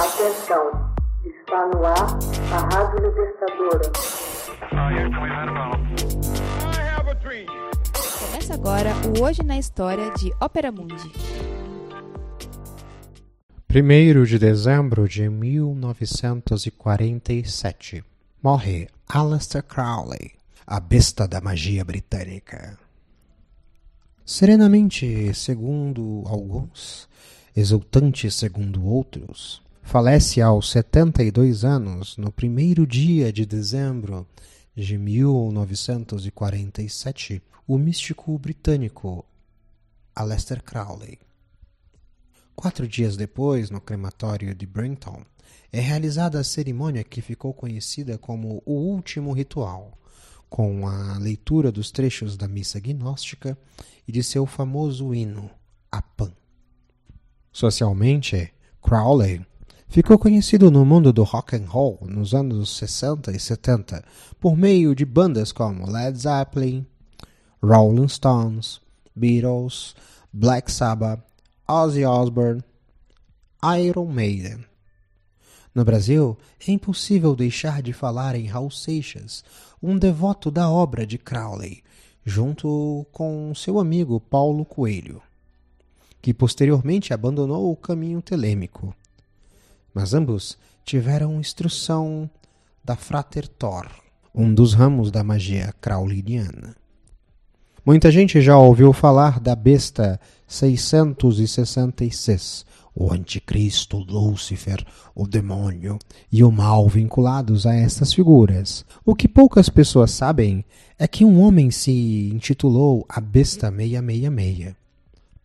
Atenção, está no ar a Rádio Libertadora. Começa agora o Hoje na História de Ópera Mundi. 1 de dezembro de 1947. Morre Aleister Crowley, a besta da magia britânica. Serenamente, segundo alguns, exultante segundo outros, falece aos 72 anos no primeiro dia de dezembro de 1947 o místico britânico Aleister Crowley. Quatro dias depois, no crematório de Brinton, é realizada a cerimônia que ficou conhecida como o último ritual, com a leitura dos trechos da missa gnóstica e de seu famoso hino, a Pan. Socialmente, Crowley ficou conhecido no mundo do rock and roll nos anos 60 e 70 por meio de bandas como Led Zeppelin, Rolling Stones, Beatles, Black Sabbath, Ozzy Osbourne, Iron Maiden. No Brasil, é impossível deixar de falar em Raul Seixas, um devoto da obra de Crowley, junto com seu amigo Paulo Coelho, que posteriormente abandonou o caminho telêmico. Mas ambos tiveram instrução da Frater Thor, um dos ramos da magia crowleyana. Muita gente já ouviu falar da besta 666, o anticristo, Lúcifer, o demônio e o mal vinculados a estas figuras. O que poucas pessoas sabem é que um homem se intitulou a Besta 666.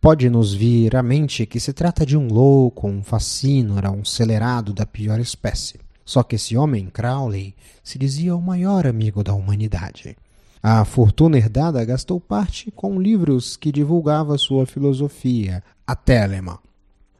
Pode nos vir à mente que se trata de um louco, um fascínora, um celerado da pior espécie. Só que esse homem, Crowley, se dizia o maior amigo da humanidade. A fortuna herdada gastou parte com livros que divulgava sua filosofia, a Telema,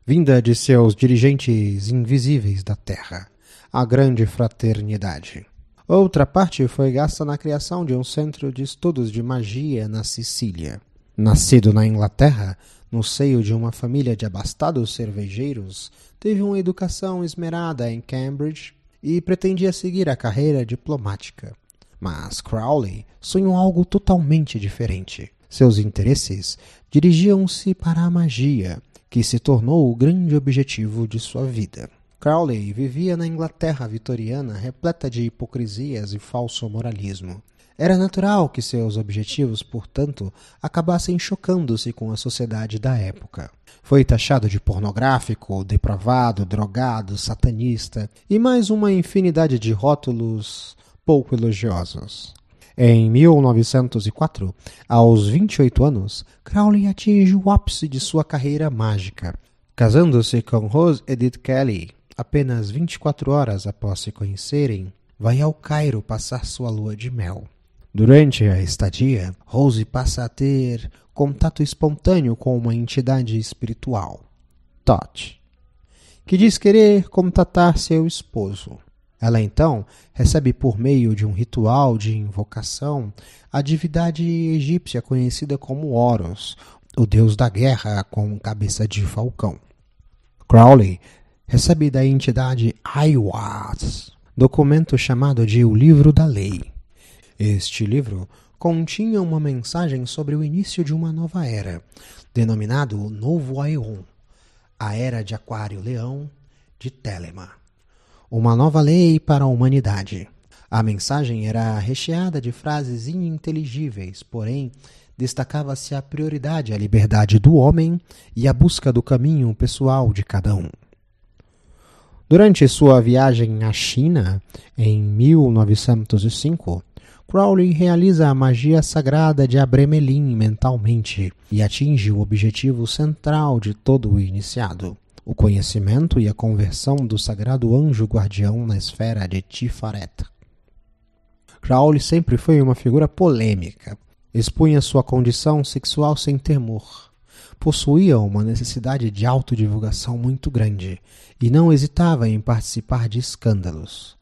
vinda de seus dirigentes invisíveis da Terra, a Grande Fraternidade. Outra parte foi gasta na criação de um centro de estudos de magia na Sicília. Nascido na Inglaterra, no seio de uma família de abastados cervejeiros, teve uma educação esmerada em Cambridge e pretendia seguir a carreira diplomática. Mas Crowley sonhou algo totalmente diferente. Seus interesses dirigiam-se para a magia, que se tornou o grande objetivo de sua vida. Crowley vivia na Inglaterra vitoriana repleta de hipocrisias e falso moralismo. Era natural que seus objetivos, portanto, acabassem chocando-se com a sociedade da época. Foi taxado de pornográfico, depravado, drogado, satanista e mais uma infinidade de rótulos pouco elogiosos. Em 1904, aos 28 anos, Crowley atinge o ápice de sua carreira mágica, casando-se com Rose Edith Kelly. Apenas 24 horas após se conhecerem, vai ao Cairo passar sua lua de mel. Durante a estadia, Rose passa a ter contato espontâneo com uma entidade espiritual, Tot, que diz querer contatar seu esposo. Ela então recebe por meio de um ritual de invocação a divindade egípcia conhecida como Horus, o deus da guerra com cabeça de falcão. Crowley recebe da entidade Aiwas documento chamado de O Livro da Lei. Este livro continha uma mensagem sobre o início de uma nova era, denominado Novo Aeon, a Era de Aquário-Leão de Telema uma nova lei para a humanidade. A mensagem era recheada de frases ininteligíveis, porém destacava-se a prioridade à liberdade do homem e a busca do caminho pessoal de cada um. Durante sua viagem à China, em 1905, Crowley realiza a magia sagrada de Abremelin mentalmente e atinge o objetivo central de todo o iniciado o conhecimento e a conversão do sagrado anjo guardião na esfera de Tifaret. Crowley sempre foi uma figura polêmica. Expunha sua condição sexual sem temor. Possuía uma necessidade de autodivulgação muito grande e não hesitava em participar de escândalos.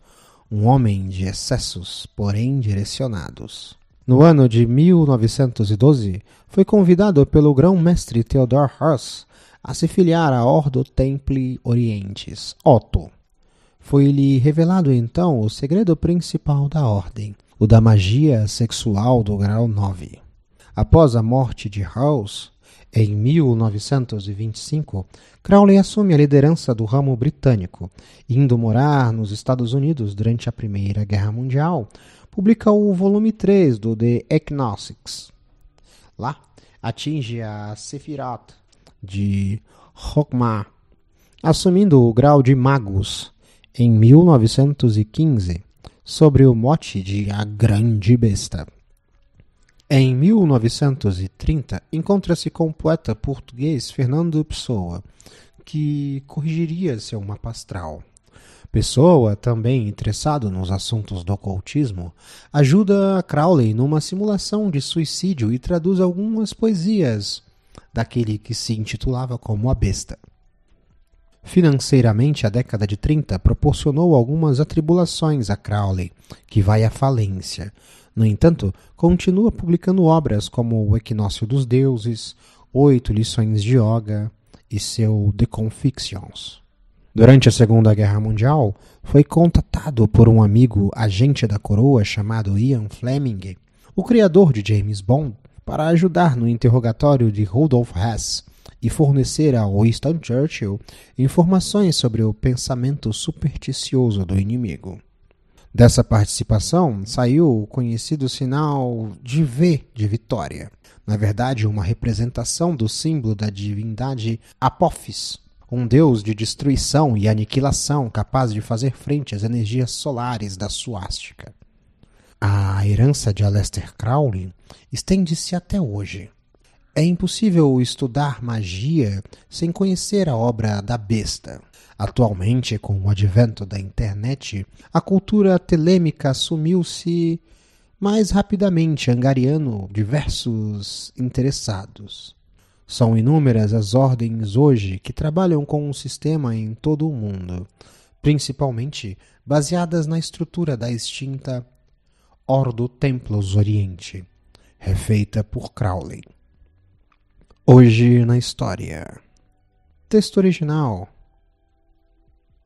Um homem de excessos, porém direcionados. No ano de 1912, foi convidado pelo grão-mestre Theodor Heuss a se filiar à Ordo Templi Orientis, Otto. Foi-lhe revelado então o segredo principal da ordem, o da magia sexual do grau 9. Após a morte de House, em 1925, Crowley assume a liderança do ramo britânico, indo morar nos Estados Unidos durante a Primeira Guerra Mundial. Publica o volume 3 do The Agnostics. Lá, atinge a Sephiroth de Hokmah, assumindo o grau de Magus em 1915, sobre o mote de A Grande Besta. Em 1930, encontra-se com o poeta português Fernando Pessoa, que corrigiria seu mapa astral. Pessoa, também interessado nos assuntos do ocultismo, ajuda Crowley numa simulação de suicídio e traduz algumas poesias daquele que se intitulava como A Besta. Financeiramente, a década de 30 proporcionou algumas atribulações a Crowley, que vai à falência, no entanto, continua publicando obras como O Equinócio dos Deuses, Oito Lições de Yoga e seu The Confictions. Durante a Segunda Guerra Mundial, foi contatado por um amigo agente da coroa chamado Ian Fleming, o criador de James Bond, para ajudar no interrogatório de Rudolf Hess e fornecer a Winston Churchill informações sobre o pensamento supersticioso do inimigo. Dessa participação saiu o conhecido sinal de V de vitória. Na verdade, uma representação do símbolo da divindade Apophis, um deus de destruição e aniquilação capaz de fazer frente às energias solares da suástica. A herança de Aleister Crowley estende-se até hoje. É impossível estudar magia sem conhecer a obra da besta. Atualmente, com o advento da internet, a cultura telêmica assumiu-se mais rapidamente, angariando diversos interessados. São inúmeras as ordens hoje que trabalham com um sistema em todo o mundo, principalmente baseadas na estrutura da extinta Ordo Templos Oriente, refeita por Crowley. Hoje na história. Texto original: